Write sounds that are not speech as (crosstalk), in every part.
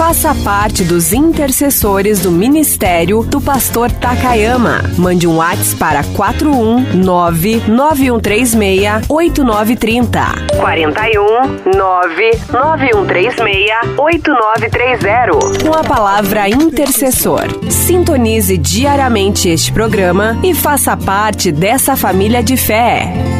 Faça parte dos intercessores do ministério do pastor Takayama. Mande um WhatsApp para 41991368930. 41991368930. Com a palavra intercessor. Sintonize diariamente este programa e faça parte dessa família de fé.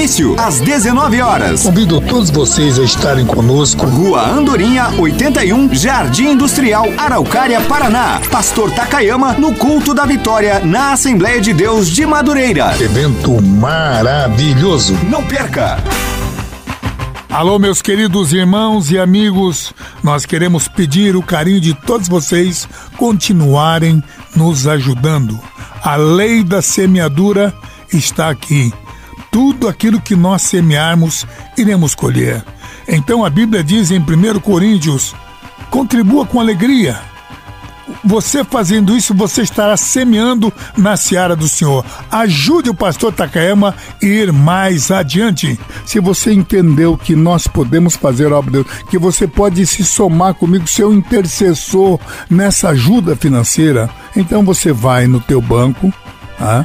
Início às 19 horas. Convido todos vocês a estarem conosco. Rua Andorinha, 81, Jardim Industrial, Araucária, Paraná. Pastor Takayama no culto da vitória na Assembleia de Deus de Madureira. Evento maravilhoso. Não perca! Alô, meus queridos irmãos e amigos, nós queremos pedir o carinho de todos vocês continuarem nos ajudando. A lei da semeadura está aqui. Tudo aquilo que nós semearmos, iremos colher. Então a Bíblia diz em 1 Coríntios: contribua com alegria. Você fazendo isso, você estará semeando na seara do Senhor. Ajude o pastor Takayama a ir mais adiante. Se você entendeu que nós podemos fazer a obra de Deus, que você pode se somar comigo, ser um intercessor nessa ajuda financeira, então você vai no teu banco, ah,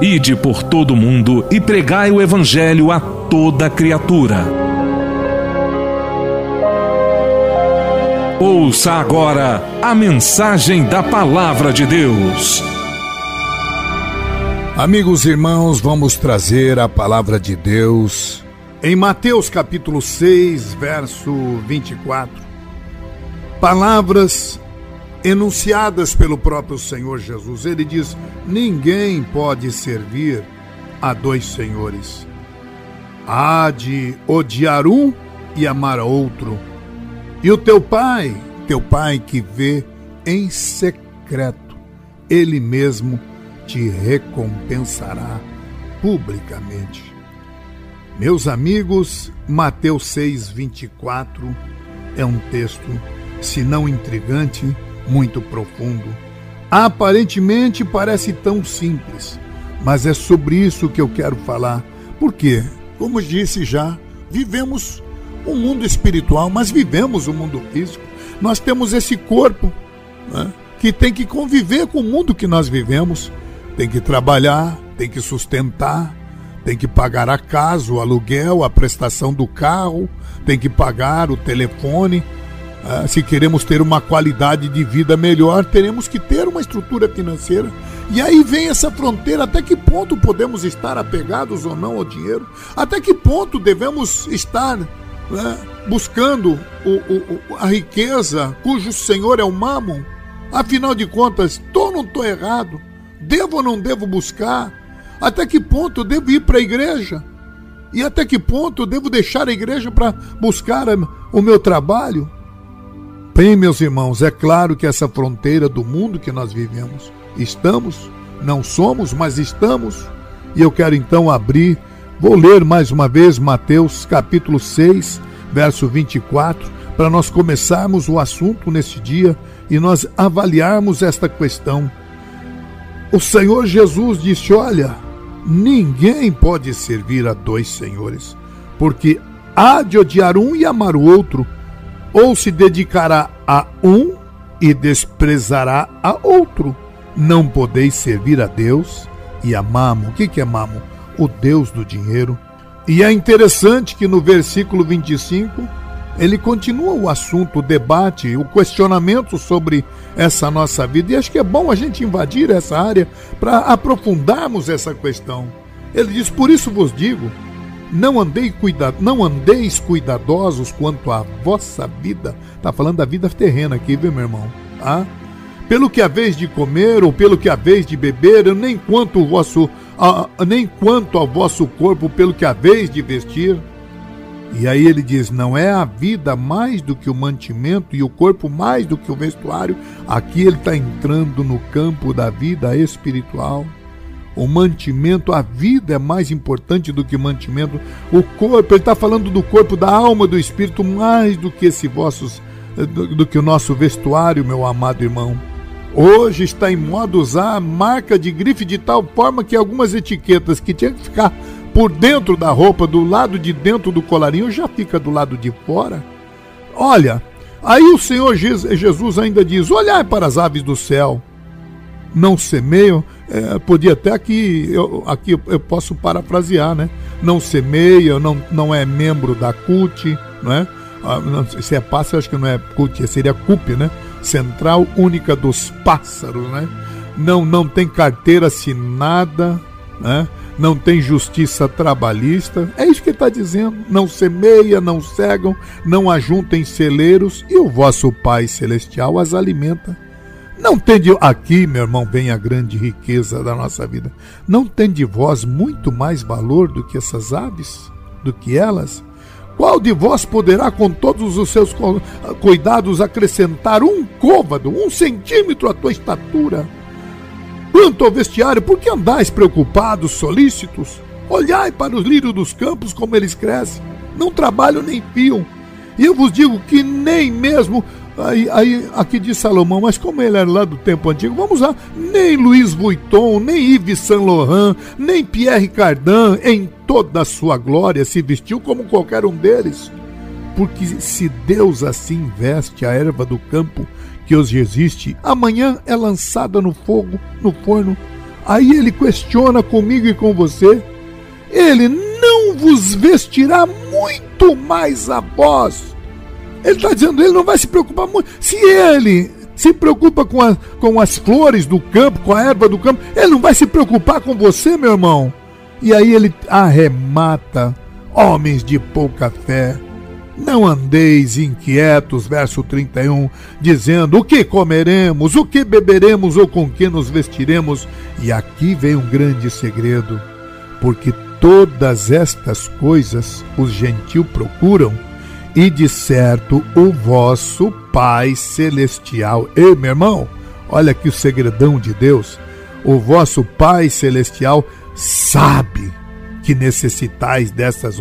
Ide por todo o mundo e pregai o Evangelho a toda criatura. Ouça agora a mensagem da Palavra de Deus. Amigos e irmãos, vamos trazer a palavra de Deus em Mateus capítulo 6, verso 24. Palavras enunciadas pelo próprio Senhor Jesus. Ele diz: Ninguém pode servir a dois senhores. Há de odiar um e amar outro. E o teu pai, teu pai que vê em secreto, ele mesmo te recompensará publicamente. Meus amigos, Mateus 6, 24 é um texto, se não intrigante, muito profundo. Aparentemente parece tão simples, mas é sobre isso que eu quero falar. Por quê? Como disse já, vivemos um mundo espiritual, mas vivemos o um mundo físico. Nós temos esse corpo né, que tem que conviver com o mundo que nós vivemos, tem que trabalhar, tem que sustentar, tem que pagar a casa, o aluguel, a prestação do carro, tem que pagar o telefone. Ah, se queremos ter uma qualidade de vida melhor, teremos que ter uma estrutura financeira. E aí vem essa fronteira: até que ponto podemos estar apegados ou não ao dinheiro? Até que ponto devemos estar né, buscando o, o, a riqueza cujo senhor é o mamon? Afinal de contas, estou ou não estou errado? Devo ou não devo buscar? Até que ponto devo ir para a igreja? E até que ponto devo deixar a igreja para buscar o meu trabalho? Bem, meus irmãos, é claro que essa fronteira do mundo que nós vivemos, estamos, não somos, mas estamos. E eu quero então abrir, vou ler mais uma vez Mateus capítulo 6, verso 24, para nós começarmos o assunto neste dia e nós avaliarmos esta questão. O Senhor Jesus disse: Olha, ninguém pode servir a dois senhores, porque há de odiar um e amar o outro, ou se dedicará a um e desprezará a outro. Não podeis servir a Deus e a Mamo. O que é Mamo? O Deus do dinheiro. E é interessante que no versículo 25 ele continua o assunto, o debate, o questionamento sobre essa nossa vida. E acho que é bom a gente invadir essa área para aprofundarmos essa questão. Ele diz: Por isso vos digo, não, andei cuida, não andeis cuidadosos quanto à vossa vida. Está falando da vida terrena aqui, viu, meu irmão? Ah? Pelo que haveis de comer ou pelo que haveis de beber, nem quanto, o vosso, nem quanto ao vosso corpo, pelo que haveis de vestir. E aí ele diz: não é a vida mais do que o mantimento e o corpo mais do que o vestuário. Aqui ele está entrando no campo da vida espiritual. O mantimento, a vida é mais importante do que mantimento. O corpo, ele está falando do corpo, da alma, do espírito, mais do que esse vossos, do, do que o nosso vestuário, meu amado irmão. Hoje está em moda usar marca de grife de tal forma que algumas etiquetas que tinham que ficar por dentro da roupa, do lado de dentro do colarinho, já fica do lado de fora. Olha, aí o Senhor Jesus ainda diz: Olhai para as aves do céu, não semeiam. É, podia até aqui, eu, aqui eu posso parafrasear, né? Não semeia, não, não é membro da CUT, é? Ah, não, se é pássaro, acho que não é CUT, seria CUP, né? Central Única dos Pássaros, né? Não, não tem carteira assinada, né? não tem justiça trabalhista. É isso que ele está dizendo. Não semeia, não cegam, não ajuntem celeiros, e o vosso Pai Celestial as alimenta. Não tem de aqui, meu irmão, vem a grande riqueza da nossa vida. Não tem de vós muito mais valor do que essas aves, do que elas? Qual de vós poderá, com todos os seus cuidados, acrescentar um côvado, um centímetro à tua estatura? Quanto ao vestiário, por que andais preocupados, solícitos? Olhai para os lírios dos campos, como eles crescem. Não trabalham nem fiam. E eu vos digo que nem mesmo. Aí, aí, aqui diz Salomão, mas como ele era lá do tempo antigo, vamos lá, nem Luiz Vuitton, nem Yves Saint Laurent, nem Pierre Cardin, em toda a sua glória, se vestiu como qualquer um deles. Porque se Deus assim veste a erva do campo, que hoje existe, amanhã é lançada no fogo, no forno. Aí ele questiona comigo e com você: Ele não vos vestirá muito mais a vós. Ele está dizendo, ele não vai se preocupar muito. Se ele se preocupa com, a, com as flores do campo, com a erva do campo, ele não vai se preocupar com você, meu irmão. E aí ele arremata, homens de pouca fé. Não andeis inquietos, verso 31, dizendo: o que comeremos, o que beberemos ou com que nos vestiremos? E aqui vem um grande segredo, porque todas estas coisas os gentios procuram, e de certo o vosso Pai Celestial. Ei, meu irmão, olha aqui o segredão de Deus. o vosso Pai celestial sabe que necessitais dessas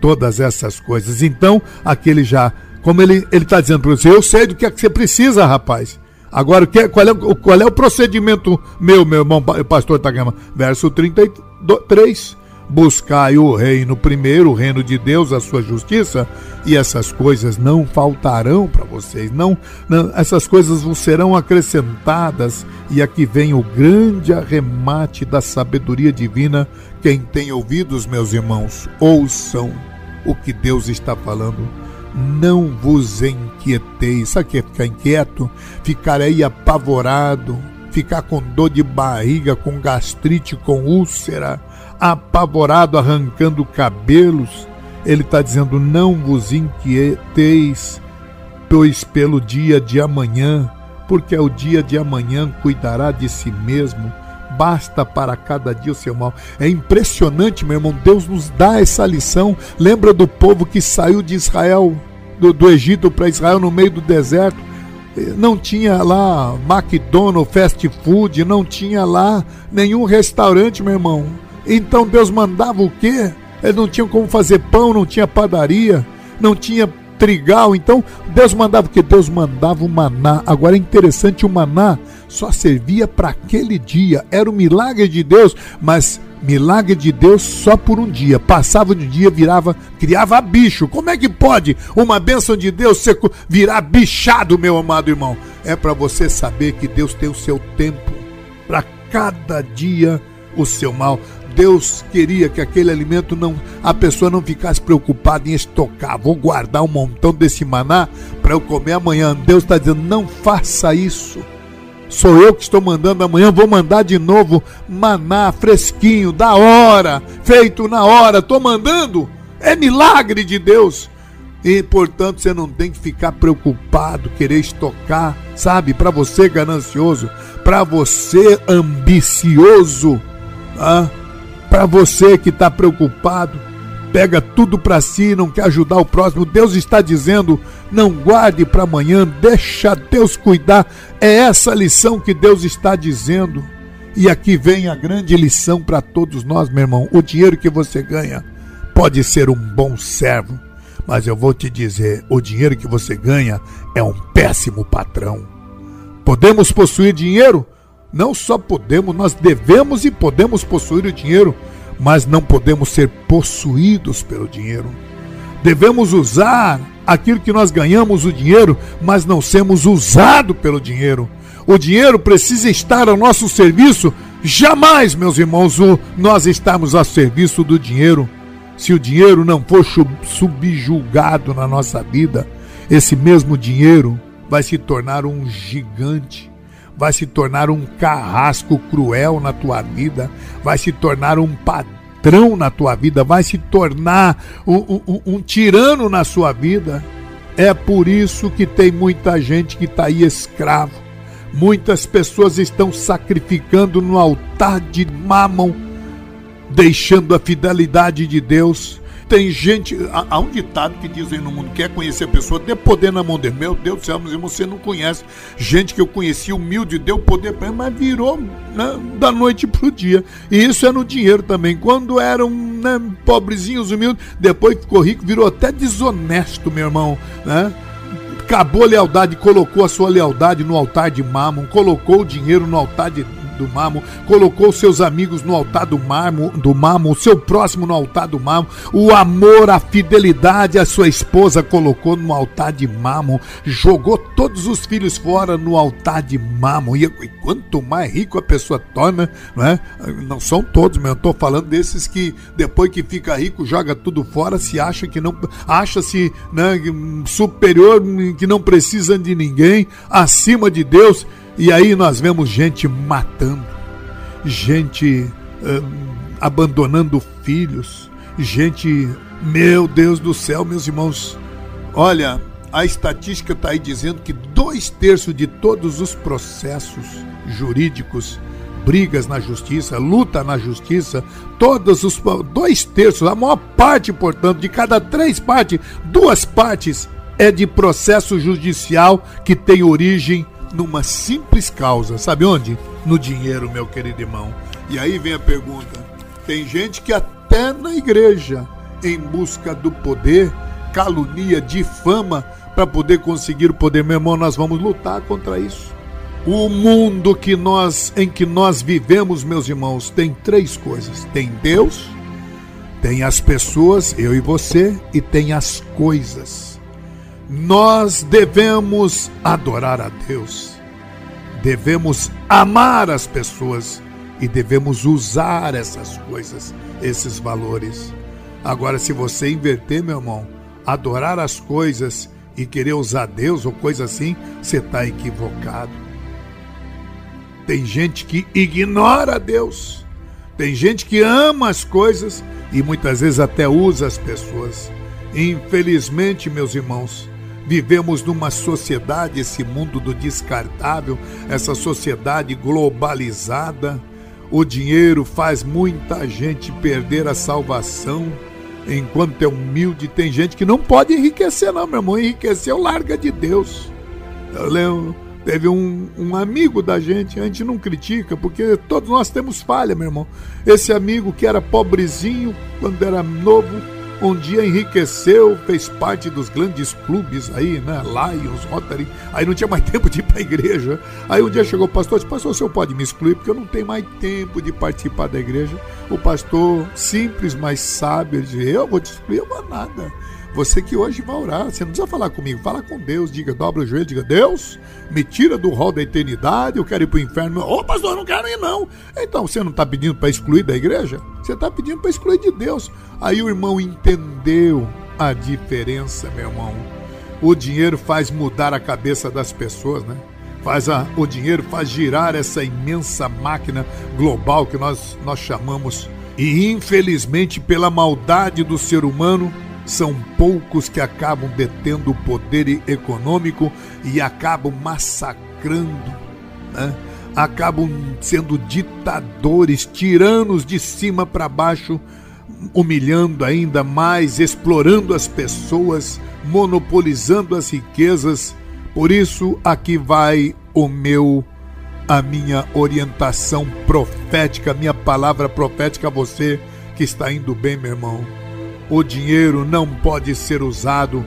todas essas coisas. Então, aquele já, como ele está dizendo para você, eu sei do que é que você precisa, rapaz. Agora, qual é, qual é o procedimento meu, meu irmão pastor Tagama? Verso 33 buscai o reino primeiro, o reino de Deus, a sua justiça, e essas coisas não faltarão para vocês. Não, não, essas coisas vos serão acrescentadas. E aqui vem o grande arremate da sabedoria divina. Quem tem ouvidos, meus irmãos, ouçam o que Deus está falando. Não vos inquieteis. Sabe o que é ficar inquieto? Ficar aí apavorado, ficar com dor de barriga, com gastrite, com úlcera apavorado, arrancando cabelos, ele está dizendo: Não vos inquieteis, pois pelo dia de amanhã, porque o dia de amanhã cuidará de si mesmo. Basta para cada dia o seu mal. É impressionante, meu irmão. Deus nos dá essa lição. Lembra do povo que saiu de Israel, do, do Egito para Israel no meio do deserto? não tinha lá McDonald's, fast food, não tinha lá nenhum restaurante, meu irmão. Então Deus mandava o quê? Eles não tinham como fazer pão, não tinha padaria, não tinha trigal. Então Deus mandava o quê? Deus mandava o maná. Agora é interessante, o maná só servia para aquele dia. Era o milagre de Deus, mas milagre de Deus só por um dia. Passava de um dia, virava, criava bicho. Como é que pode uma bênção de Deus ser, virar bichado, meu amado irmão? É para você saber que Deus tem o seu tempo para cada dia o seu mal. Deus queria que aquele alimento não a pessoa não ficasse preocupada em estocar. Vou guardar um montão desse maná para eu comer amanhã. Deus está dizendo: não faça isso. Sou eu que estou mandando amanhã, vou mandar de novo maná fresquinho, da hora, feito na hora. Estou mandando. É milagre de Deus. E, portanto, você não tem que ficar preocupado, querer estocar, sabe? Para você ganancioso, para você ambicioso, ah, para você que está preocupado, pega tudo para si não quer ajudar o próximo, Deus está dizendo: não guarde para amanhã, deixa Deus cuidar. É essa lição que Deus está dizendo. E aqui vem a grande lição para todos nós, meu irmão. O dinheiro que você ganha pode ser um bom servo, mas eu vou te dizer: o dinheiro que você ganha é um péssimo patrão. Podemos possuir dinheiro? Não só podemos, nós devemos e podemos possuir o dinheiro, mas não podemos ser possuídos pelo dinheiro. Devemos usar aquilo que nós ganhamos o dinheiro, mas não sermos usados pelo dinheiro. O dinheiro precisa estar ao nosso serviço. Jamais, meus irmãos, nós estamos a serviço do dinheiro. Se o dinheiro não for subjugado na nossa vida, esse mesmo dinheiro vai se tornar um gigante vai se tornar um carrasco cruel na tua vida, vai se tornar um padrão na tua vida, vai se tornar um, um, um tirano na sua vida. É por isso que tem muita gente que está aí escravo. Muitas pessoas estão sacrificando no altar de Mamon, deixando a fidelidade de Deus tem gente. Há, há um ditado que dizem no mundo: quer conhecer a pessoa, dê poder na mão dele. Meu Deus do céu, mas você não conhece. Gente que eu conheci humilde, deu poder para ele, mas virou né, da noite para o dia. E isso é no dinheiro também. Quando eram né, pobrezinhos, humildes, depois ficou rico, virou até desonesto, meu irmão. Né? Acabou a lealdade, colocou a sua lealdade no altar de Mammon, colocou o dinheiro no altar de do mamo, colocou seus amigos no altar do mamo, do mamo, o seu próximo no altar do mamo, o amor, a fidelidade a sua esposa colocou no altar de mamo, jogou todos os filhos fora no altar de mamo. E, e quanto mais rico a pessoa torna, não é? Não são todos, mas eu estou falando desses que depois que fica rico joga tudo fora, se acha que não acha-se né, superior, que não precisa de ninguém, acima de Deus. E aí nós vemos gente matando, gente uh, abandonando filhos, gente, meu Deus do céu, meus irmãos, olha, a estatística está aí dizendo que dois terços de todos os processos jurídicos, brigas na justiça, luta na justiça, todos os dois terços, a maior parte, portanto, de cada três partes, duas partes é de processo judicial que tem origem numa simples causa. Sabe onde? No dinheiro, meu querido irmão. E aí vem a pergunta: tem gente que até na igreja, em busca do poder, calunia, difama para poder conseguir o poder. Meu irmão, nós vamos lutar contra isso. O mundo que nós em que nós vivemos, meus irmãos, tem três coisas: tem Deus, tem as pessoas, eu e você, e tem as coisas. Nós devemos adorar a Deus, devemos amar as pessoas e devemos usar essas coisas, esses valores. Agora, se você inverter, meu irmão, adorar as coisas e querer usar Deus ou coisa assim, você está equivocado. Tem gente que ignora Deus. Tem gente que ama as coisas e muitas vezes até usa as pessoas. Infelizmente, meus irmãos, vivemos numa sociedade, esse mundo do descartável, essa sociedade globalizada. O dinheiro faz muita gente perder a salvação. Enquanto é humilde, tem gente que não pode enriquecer, não, meu irmão. Enriqueceu, larga de Deus. Eu lembro, Teve um, um amigo da gente, a gente não critica, porque todos nós temos falha, meu irmão. Esse amigo que era pobrezinho quando era novo, um dia enriqueceu, fez parte dos grandes clubes aí, né? Lions, Rotary. Aí não tinha mais (laughs) tempo de ir para a igreja. Aí um dia chegou o pastor e disse: Pastor, o senhor pode me excluir porque eu não tenho mais tempo de participar da igreja. O pastor, simples, mas sábio, ele disse: Eu vou te excluir, eu vou nada. Você que hoje vai orar, você não precisa falar comigo, fala com Deus, diga, dobra o joelho, diga, Deus, me tira do rol da eternidade, eu quero ir para o inferno. Ô oh, pastor, não quero ir não. Então você não está pedindo para excluir da igreja? Você está pedindo para excluir de Deus. Aí o irmão entendeu a diferença, meu irmão. O dinheiro faz mudar a cabeça das pessoas, né? Faz a, o dinheiro faz girar essa imensa máquina global que nós, nós chamamos. E infelizmente, pela maldade do ser humano, são poucos que acabam detendo o poder econômico e acabam massacrando, né? acabam sendo ditadores, tiranos de cima para baixo, humilhando ainda mais, explorando as pessoas, monopolizando as riquezas. Por isso, aqui vai o meu a minha orientação profética, a minha palavra profética a você que está indo bem, meu irmão o dinheiro não pode ser usado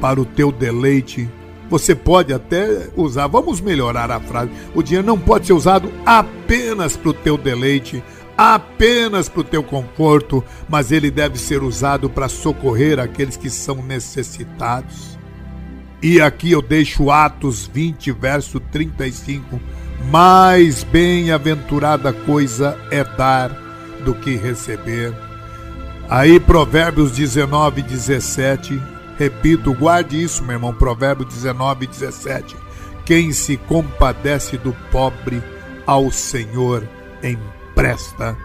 para o teu deleite. Você pode até usar, vamos melhorar a frase. O dinheiro não pode ser usado apenas para o teu deleite, apenas para o teu conforto, mas ele deve ser usado para socorrer aqueles que são necessitados. E aqui eu deixo Atos 20, verso 35. Mais bem-aventurada coisa é dar do que receber. Aí, Provérbios 19, 17. Repito, guarde isso, meu irmão. Provérbios 19, 17. Quem se compadece do pobre, ao Senhor empresta.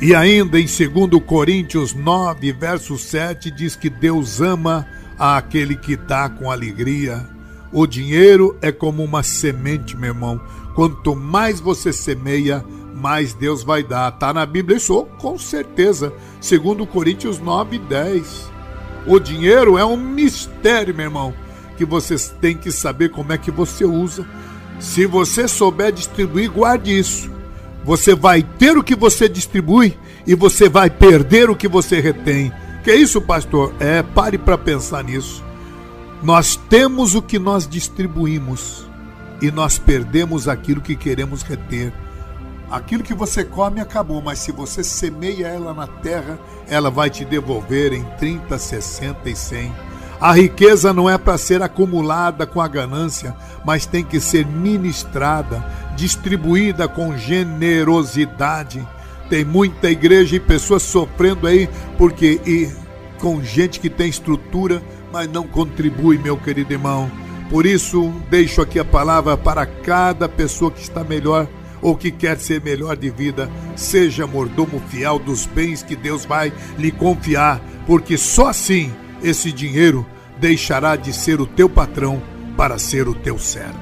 E ainda em 2 Coríntios 9, verso 7, diz que Deus ama aquele que dá com alegria. O dinheiro é como uma semente, meu irmão. Quanto mais você semeia, mais Deus vai dar. Está na Bíblia isso, com certeza. Segundo Coríntios 9, 10. O dinheiro é um mistério, meu irmão, que você tem que saber como é que você usa. Se você souber distribuir, guarde isso. Você vai ter o que você distribui e você vai perder o que você retém. Que isso, pastor? É, pare para pensar nisso. Nós temos o que nós distribuímos e nós perdemos aquilo que queremos reter. Aquilo que você come acabou, mas se você semeia ela na terra, ela vai te devolver em 30, 60 e 100. A riqueza não é para ser acumulada com a ganância, mas tem que ser ministrada, distribuída com generosidade. Tem muita igreja e pessoas sofrendo aí porque e com gente que tem estrutura, mas não contribui, meu querido irmão. Por isso, deixo aqui a palavra para cada pessoa que está melhor ou que quer ser melhor de vida, seja mordomo fiel dos bens que Deus vai lhe confiar, porque só assim esse dinheiro deixará de ser o teu patrão para ser o teu servo.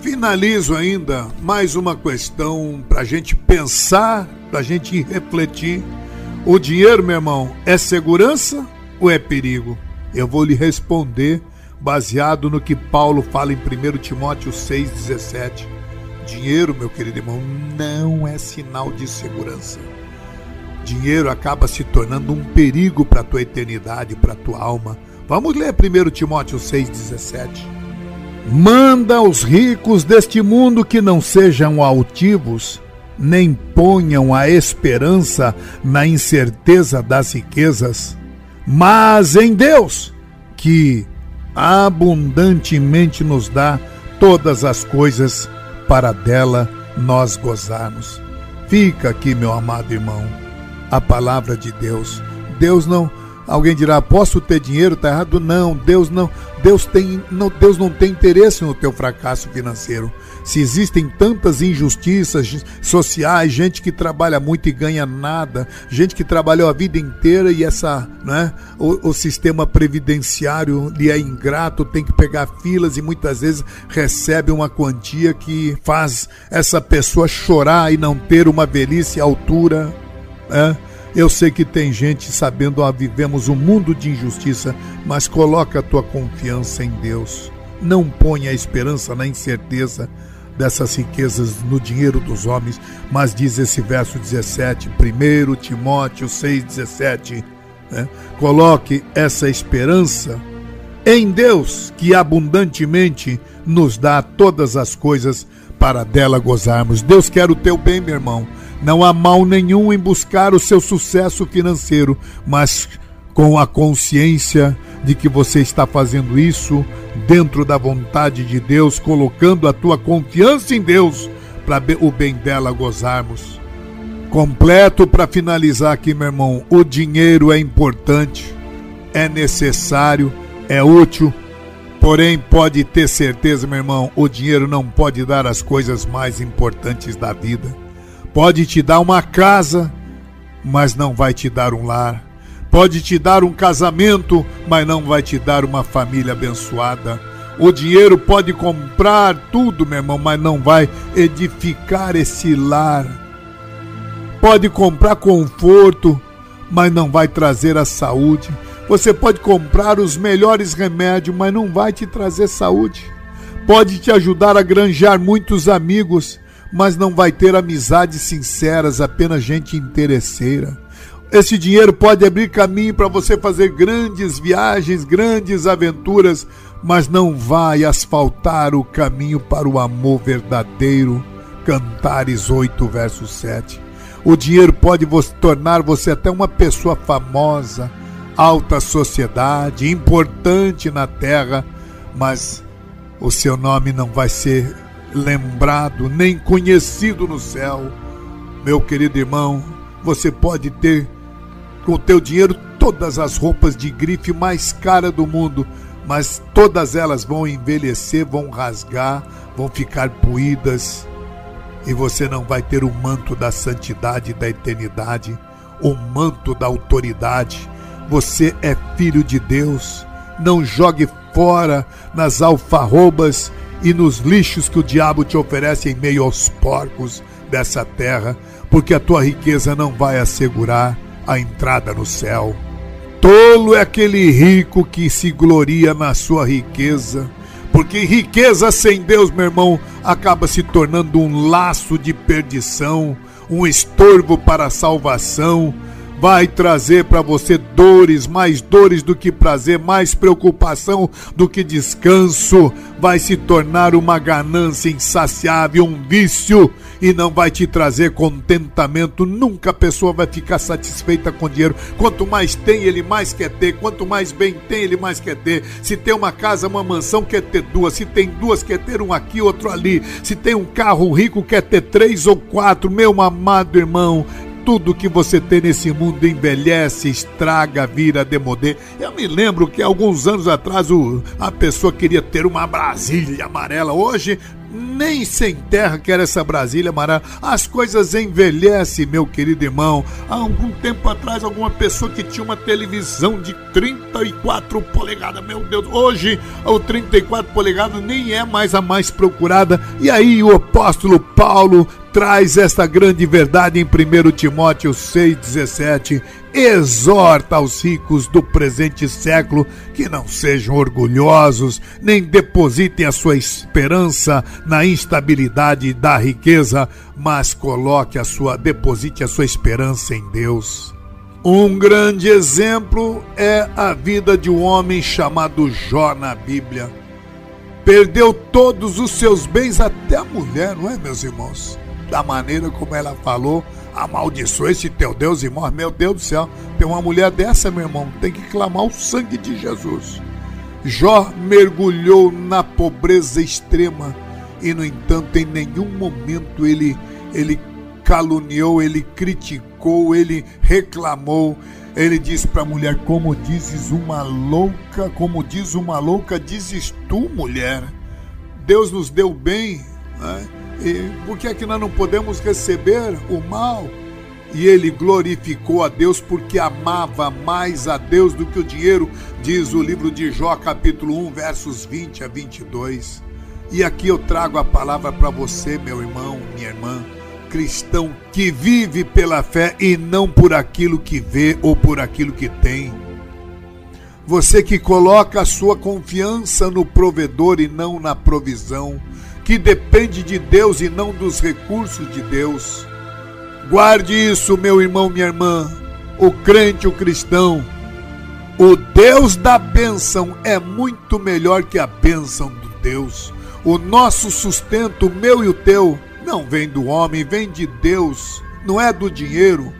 Finalizo ainda mais uma questão para a gente pensar, para a gente refletir. O dinheiro, meu irmão, é segurança ou é perigo? Eu vou lhe responder baseado no que Paulo fala em 1 Timóteo 6,17. Dinheiro, meu querido irmão, não é sinal de segurança. Dinheiro acaba se tornando um perigo para a tua eternidade, para a tua alma. Vamos ler 1 Timóteo 6,17. Manda aos ricos deste mundo que não sejam altivos, nem ponham a esperança na incerteza das riquezas, mas em Deus, que abundantemente nos dá todas as coisas para dela nós gozarmos. Fica aqui, meu amado irmão, a palavra de Deus. Deus não Alguém dirá: "Posso ter dinheiro?" Está errado? Não, Deus não. Deus tem não, Deus não tem interesse no teu fracasso financeiro. Se existem tantas injustiças sociais, gente que trabalha muito e ganha nada, gente que trabalhou a vida inteira e essa, né, o, o sistema previdenciário lhe é ingrato, tem que pegar filas e muitas vezes recebe uma quantia que faz essa pessoa chorar e não ter uma velhice à altura, né? Eu sei que tem gente sabendo, ah, vivemos um mundo de injustiça, mas coloca a tua confiança em Deus. Não ponha a esperança na incerteza dessas riquezas no dinheiro dos homens, mas diz esse verso 17, 1 Timóteo 6,17. Né? Coloque essa esperança em Deus, que abundantemente nos dá todas as coisas para dela gozarmos. Deus quer o teu bem, meu irmão. Não há mal nenhum em buscar o seu sucesso financeiro, mas com a consciência de que você está fazendo isso dentro da vontade de Deus, colocando a tua confiança em Deus para o bem dela gozarmos. Completo para finalizar aqui, meu irmão, o dinheiro é importante, é necessário, é útil, porém pode ter certeza, meu irmão, o dinheiro não pode dar as coisas mais importantes da vida Pode te dar uma casa, mas não vai te dar um lar. Pode te dar um casamento, mas não vai te dar uma família abençoada. O dinheiro pode comprar tudo, meu irmão, mas não vai edificar esse lar. Pode comprar conforto, mas não vai trazer a saúde. Você pode comprar os melhores remédios, mas não vai te trazer saúde. Pode te ajudar a granjar muitos amigos, mas não vai ter amizades sinceras, apenas gente interesseira. Esse dinheiro pode abrir caminho para você fazer grandes viagens, grandes aventuras, mas não vai asfaltar o caminho para o amor verdadeiro. Cantares 8, verso 7. O dinheiro pode tornar você até uma pessoa famosa, alta sociedade, importante na terra, mas o seu nome não vai ser lembrado, nem conhecido no céu. Meu querido irmão, você pode ter com o teu dinheiro todas as roupas de grife mais cara do mundo, mas todas elas vão envelhecer, vão rasgar, vão ficar poídas, e você não vai ter o manto da santidade da eternidade, o manto da autoridade. Você é filho de Deus. Não jogue fora nas alfarrobas e nos lixos que o diabo te oferece em meio aos porcos dessa terra, porque a tua riqueza não vai assegurar a entrada no céu. Tolo é aquele rico que se gloria na sua riqueza, porque riqueza sem Deus, meu irmão, acaba se tornando um laço de perdição, um estorvo para a salvação, vai trazer para você dores, mais dores do que prazer, mais preocupação do que descanso, vai se tornar uma ganância insaciável, um vício e não vai te trazer contentamento. Nunca a pessoa vai ficar satisfeita com dinheiro. Quanto mais tem, ele mais quer ter. Quanto mais bem tem, ele mais quer ter. Se tem uma casa, uma mansão, quer ter duas. Se tem duas, quer ter um aqui, outro ali. Se tem um carro rico, quer ter três ou quatro. Meu amado irmão, tudo que você tem nesse mundo envelhece, estraga, vira demodê. Eu me lembro que alguns anos atrás o, a pessoa queria ter uma Brasília amarela. Hoje nem sem terra quer essa Brasília amarela. As coisas envelhecem, meu querido irmão. Há algum tempo atrás, alguma pessoa que tinha uma televisão de 34 polegadas, meu Deus, hoje o 34 polegadas nem é mais a mais procurada. E aí o apóstolo Paulo traz esta grande verdade em 1 Timóteo 6,17. Exorta aos ricos do presente século que não sejam orgulhosos, nem depositem a sua esperança na instabilidade da riqueza, mas coloque a sua, deposite a sua esperança em Deus. Um grande exemplo é a vida de um homem chamado Jó na Bíblia. Perdeu todos os seus bens, até a mulher, não é, meus irmãos? Da maneira como ela falou, amaldiçoa esse teu Deus e morre. Meu Deus do céu, tem uma mulher dessa, meu irmão, tem que clamar o sangue de Jesus. Jó mergulhou na pobreza extrema e, no entanto, em nenhum momento ele, ele caluniou, ele criticou, ele reclamou. Ele disse para a mulher: Como dizes uma louca, como diz uma louca, dizes tu, mulher. Deus nos deu bem, né? E por que é que nós não podemos receber o mal? E ele glorificou a Deus porque amava mais a Deus do que o dinheiro, diz o livro de Jó, capítulo 1, versos 20 a 22. E aqui eu trago a palavra para você, meu irmão, minha irmã cristão que vive pela fé e não por aquilo que vê ou por aquilo que tem. Você que coloca a sua confiança no provedor e não na provisão, que depende de Deus e não dos recursos de Deus. Guarde isso, meu irmão, minha irmã, o crente, o cristão. O Deus da bênção é muito melhor que a bênção do Deus. O nosso sustento, o meu e o teu, não vem do homem, vem de Deus, não é do dinheiro.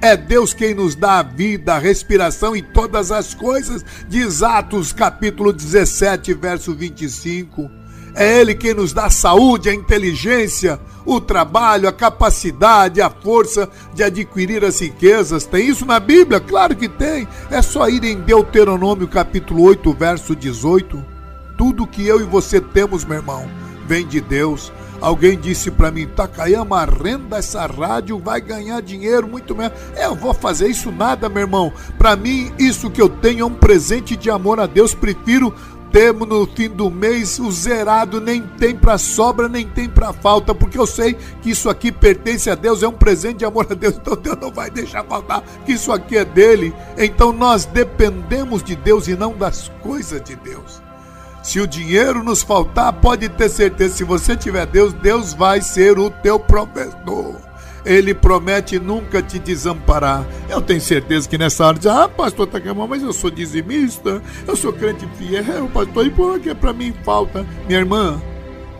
É Deus quem nos dá a vida, a respiração e todas as coisas, diz Atos capítulo 17, verso 25. É Ele quem nos dá a saúde, a inteligência, o trabalho, a capacidade, a força de adquirir as riquezas. Tem isso na Bíblia? Claro que tem. É só ir em Deuteronômio capítulo 8, verso 18. Tudo que eu e você temos, meu irmão, vem de Deus. Alguém disse para mim, Takayama, renda essa rádio, vai ganhar dinheiro muito mesmo. Eu vou fazer isso nada, meu irmão. Para mim, isso que eu tenho é um presente de amor a Deus. Prefiro ter no fim do mês o zerado, nem tem para sobra, nem tem para falta, porque eu sei que isso aqui pertence a Deus, é um presente de amor a Deus, (laughs) então Deus não vai deixar faltar, que isso aqui é dele. Então nós dependemos de Deus e não das coisas de Deus. Se o dinheiro nos faltar, pode ter certeza, se você tiver Deus, Deus vai ser o teu provedor. Ele promete nunca te desamparar. Eu tenho certeza que nessa hora ah, pastor Takama, mas eu sou dizimista, eu sou crente fiel, pastor, e por que para mim falta? Minha irmã,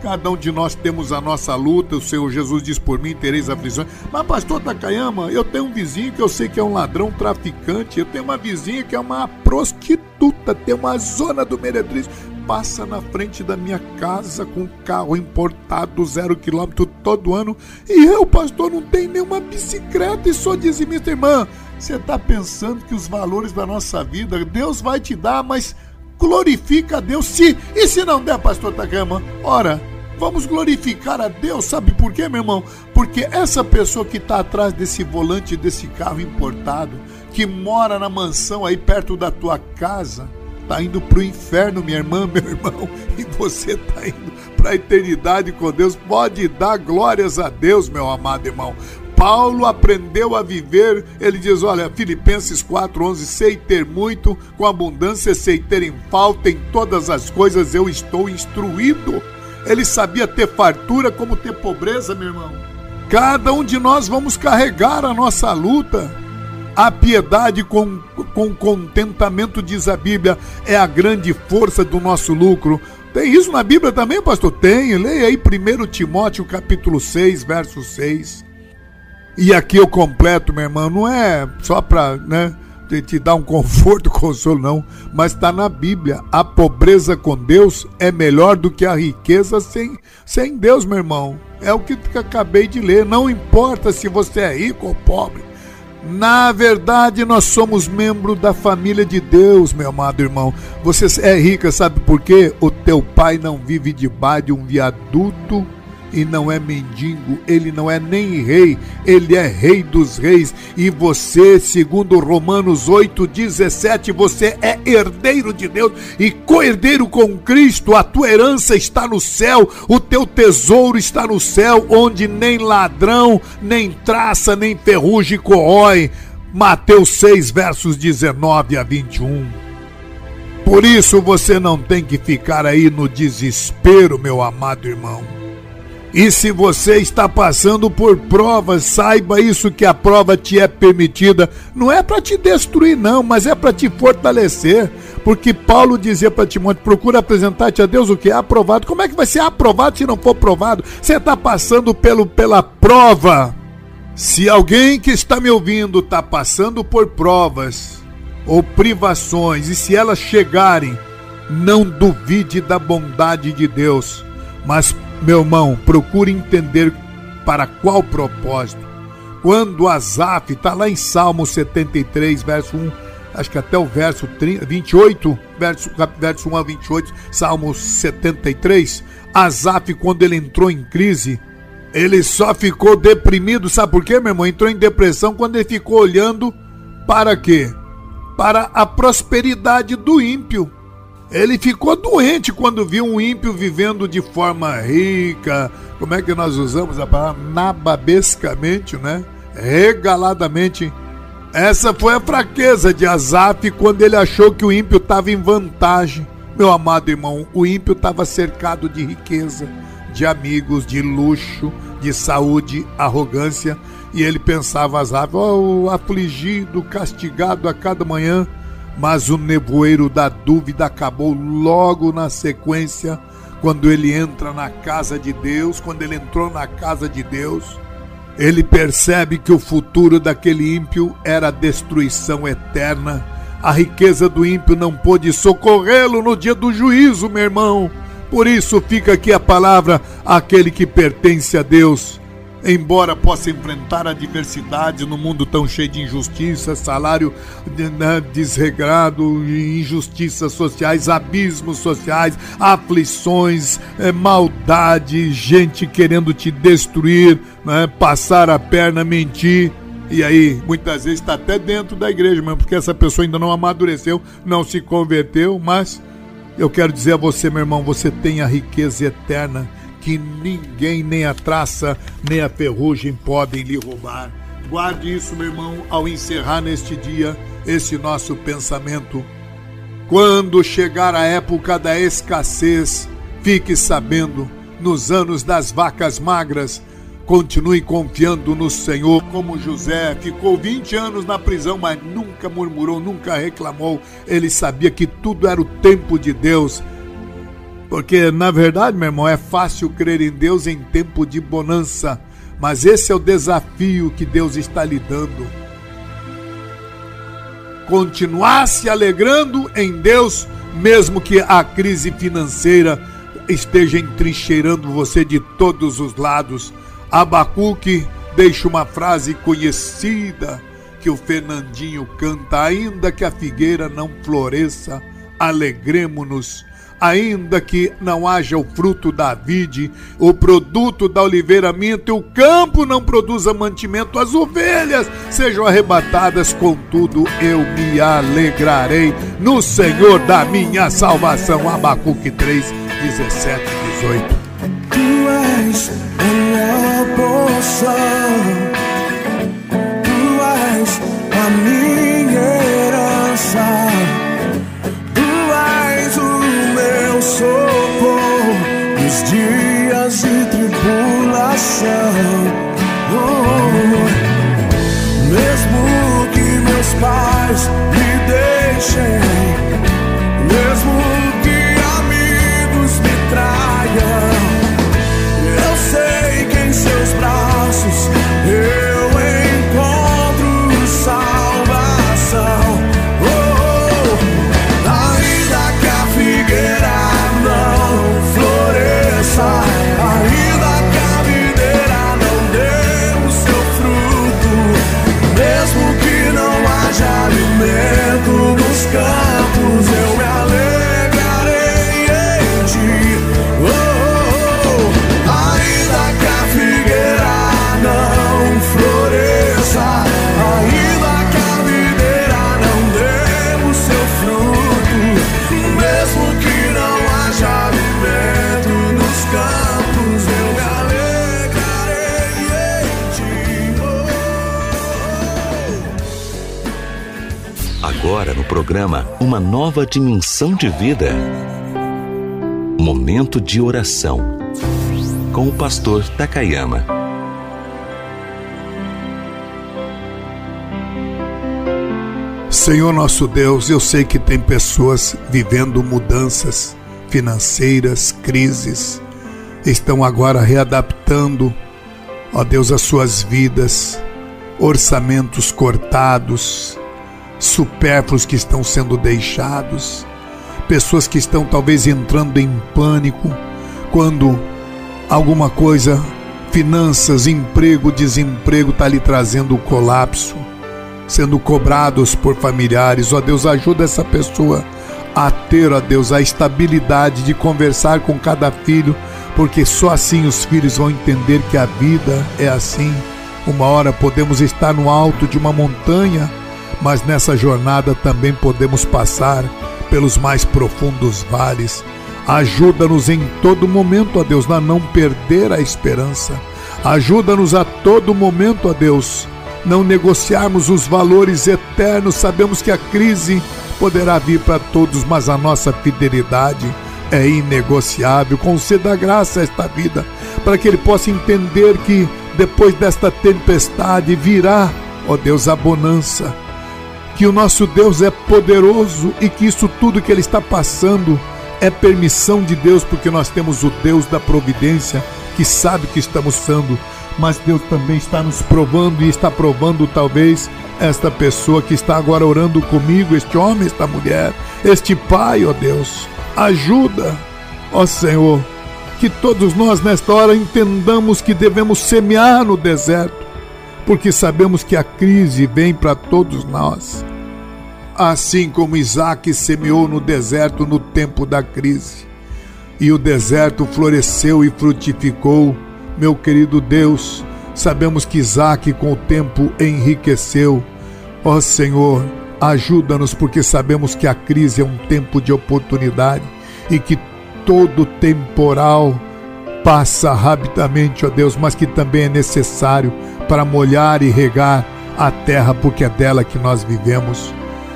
Cada um de nós temos a nossa luta. O Senhor Jesus diz por mim: tereis aflições. Mas, pastor Takayama, eu tenho um vizinho que eu sei que é um ladrão traficante. Eu tenho uma vizinha que é uma prostituta. Tem uma zona do meretriz passa na frente da minha casa com carro importado zero quilômetro todo ano e eu, pastor, não tenho nenhuma bicicleta e sou dizimista, irmã. Você está pensando que os valores da nossa vida Deus vai te dar, mas glorifica a Deus. Se, e se não der, pastor Takama? Ora, vamos glorificar a Deus. Sabe por quê, meu irmão? Porque essa pessoa que está atrás desse volante desse carro importado, que mora na mansão aí perto da tua casa, está indo para o inferno, minha irmã, (laughs) meu irmão, e você está indo para a eternidade com Deus. Pode dar glórias a Deus, meu amado irmão. Paulo aprendeu a viver, ele diz: Olha, Filipenses 4,11: Sei ter muito, com abundância, sei ter em falta, em todas as coisas eu estou instruído. Ele sabia ter fartura como ter pobreza, meu irmão. Cada um de nós vamos carregar a nossa luta. A piedade com, com contentamento, diz a Bíblia, é a grande força do nosso lucro. Tem isso na Bíblia também, pastor? Tem. Leia aí 1 Timóteo capítulo 6, verso 6. E aqui eu completo, meu irmão, não é só para né, te, te dar um conforto, (laughs) consolo, não, mas está na Bíblia. A pobreza com Deus é melhor do que a riqueza sem, sem Deus, meu irmão. É o que acabei de ler. Não importa se você é rico ou pobre. Na verdade, nós somos membro da família de Deus, meu amado irmão. Você é rica, sabe por quê? O teu pai não vive debaixo de um viaduto e não é mendigo, ele não é nem rei, ele é rei dos reis. E você, segundo Romanos 8:17, você é herdeiro de Deus e co-herdeiro com Cristo. A tua herança está no céu, o teu tesouro está no céu, onde nem ladrão, nem traça, nem ferrugem corrói. Mateus 6, versos 19 a 21. Por isso você não tem que ficar aí no desespero, meu amado irmão. E se você está passando por provas, saiba isso que a prova te é permitida. Não é para te destruir, não, mas é para te fortalecer. Porque Paulo dizia para Timóteo: procura apresentar-te a Deus o que é aprovado. Como é que vai ser aprovado se não for provado? Você está passando pelo, pela prova. Se alguém que está me ouvindo está passando por provas ou privações, e se elas chegarem, não duvide da bondade de Deus, mas meu irmão, procure entender para qual propósito. Quando Asaf está lá em Salmo 73, verso 1, acho que até o verso 30, 28, verso, verso 1 a 28, Salmo 73, Asaf, quando ele entrou em crise, ele só ficou deprimido, sabe por quê, meu irmão? Entrou em depressão quando ele ficou olhando para quê? Para a prosperidade do ímpio. Ele ficou doente quando viu um ímpio vivendo de forma rica. Como é que nós usamos a palavra? Nababescamente, né? Regaladamente. Essa foi a fraqueza de Azaf quando ele achou que o ímpio estava em vantagem. Meu amado irmão, o ímpio estava cercado de riqueza, de amigos, de luxo, de saúde, arrogância. E ele pensava, Azaf, oh, afligido, castigado a cada manhã mas o nevoeiro da dúvida acabou logo na sequência, quando ele entra na casa de Deus, quando ele entrou na casa de Deus, ele percebe que o futuro daquele ímpio era destruição eterna. A riqueza do ímpio não pôde socorrê-lo no dia do juízo, meu irmão. Por isso fica aqui a palavra: aquele que pertence a Deus embora possa enfrentar adversidades no mundo tão cheio de injustiças, salário né, desregrado, injustiças sociais, abismos sociais, aflições, é, maldade, gente querendo te destruir, né, passar a perna, mentir. E aí, muitas vezes está até dentro da igreja mesmo, porque essa pessoa ainda não amadureceu, não se converteu, mas eu quero dizer a você, meu irmão, você tem a riqueza eterna que ninguém, nem a traça, nem a ferrugem podem lhe roubar. Guarde isso, meu irmão, ao encerrar neste dia esse nosso pensamento. Quando chegar a época da escassez, fique sabendo, nos anos das vacas magras, continue confiando no Senhor, como José ficou 20 anos na prisão, mas nunca murmurou, nunca reclamou. Ele sabia que tudo era o tempo de Deus porque, na verdade, meu irmão, é fácil crer em Deus em tempo de bonança, mas esse é o desafio que Deus está lhe dando. Continuar se alegrando em Deus, mesmo que a crise financeira esteja entrincheirando você de todos os lados. Abacuque deixa uma frase conhecida que o Fernandinho canta: ainda que a figueira não floresça, alegremo-nos ainda que não haja o fruto da vide, o produto da oliveira minta, e o campo não produza mantimento, as ovelhas sejam arrebatadas, contudo eu me alegrarei no Senhor da minha salvação. Abacuque 3, 17 e 18. Tu és a minha porção, tribulação. Oh, mesmo que meus pais me deixem, Agora no programa Uma Nova Dimensão de Vida. Momento de oração. Com o pastor Takayama. Senhor nosso Deus, eu sei que tem pessoas vivendo mudanças financeiras, crises, estão agora readaptando, ó Deus, as suas vidas, orçamentos cortados, supérfluos que estão sendo deixados, pessoas que estão talvez entrando em pânico quando alguma coisa, finanças, emprego, desemprego está lhe trazendo o colapso, sendo cobrados por familiares. Ó Deus, ajuda essa pessoa a ter, ó Deus, a estabilidade de conversar com cada filho, porque só assim os filhos vão entender que a vida é assim. Uma hora podemos estar no alto de uma montanha mas nessa jornada também podemos passar pelos mais profundos vales. Ajuda-nos em todo momento, ó Deus, a não perder a esperança. Ajuda-nos a todo momento, ó Deus, não negociarmos os valores eternos. Sabemos que a crise poderá vir para todos, mas a nossa fidelidade é inegociável. Conceda graça a esta vida, para que ele possa entender que depois desta tempestade virá, ó Deus, a bonança que o nosso Deus é poderoso e que isso tudo que ele está passando é permissão de Deus, porque nós temos o Deus da providência que sabe que estamos sendo, mas Deus também está nos provando e está provando talvez esta pessoa que está agora orando comigo, este homem, esta mulher, este pai, ó Deus. Ajuda, ó Senhor, que todos nós nesta hora entendamos que devemos semear no deserto porque sabemos que a crise vem para todos nós. Assim como Isaac semeou no deserto no tempo da crise, e o deserto floresceu e frutificou, meu querido Deus, sabemos que Isaac com o tempo enriqueceu. Ó Senhor, ajuda-nos, porque sabemos que a crise é um tempo de oportunidade e que todo temporal passa rapidamente, ó Deus, mas que também é necessário para molhar e regar a terra, porque é dela que nós vivemos.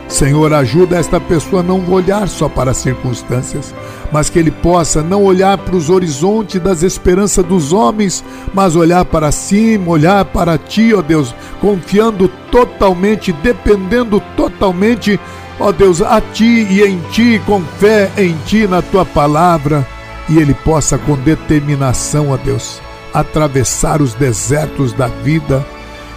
Senhor, ajuda esta pessoa a não olhar só para as circunstâncias, mas que ele possa não olhar para os horizontes das esperanças dos homens, mas olhar para cima, olhar para ti, ó Deus, confiando totalmente, dependendo totalmente, ó Deus, a ti e em ti, com fé em ti, na tua palavra, e ele possa com determinação, ó Deus, atravessar os desertos da vida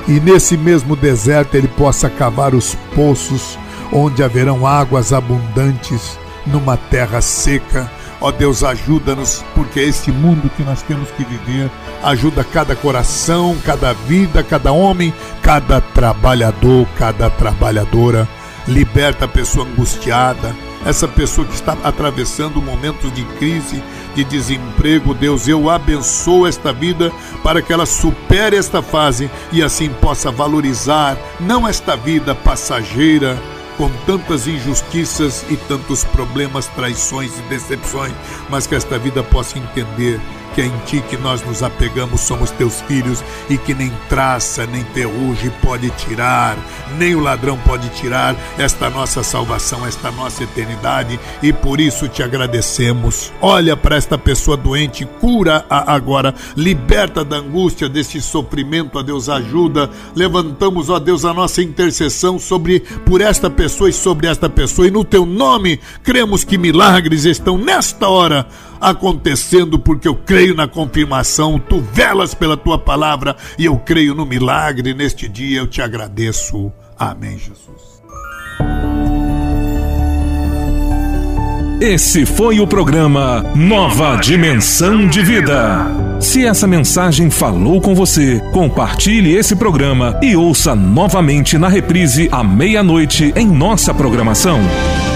e nesse mesmo deserto ele possa cavar os poços onde haverão águas abundantes numa terra seca. Ó oh Deus, ajuda-nos, porque é esse mundo que nós temos que viver. Ajuda cada coração, cada vida, cada homem, cada trabalhador, cada trabalhadora. Liberta a pessoa angustiada, essa pessoa que está atravessando momentos de crise, de desemprego, Deus, eu abençoo esta vida para que ela supere esta fase e assim possa valorizar não esta vida passageira com tantas injustiças e tantos problemas, traições e decepções, mas que esta vida possa entender que é em ti que nós nos apegamos, somos teus filhos e que nem traça, nem ferrugem pode tirar, nem o ladrão pode tirar esta nossa salvação, esta nossa eternidade e por isso te agradecemos. Olha para esta pessoa doente, cura-a agora, liberta da angústia, desse sofrimento, a Deus ajuda. Levantamos, ó Deus, a nossa intercessão sobre por esta pessoa e sobre esta pessoa e no teu nome cremos que milagres estão nesta hora acontecendo porque eu creio na confirmação, tu velas pela tua palavra e eu creio no milagre neste dia. Eu te agradeço. Amém, Jesus. Esse foi o programa Nova Dimensão de Vida. Se essa mensagem falou com você, compartilhe esse programa e ouça novamente na reprise à meia-noite em nossa programação.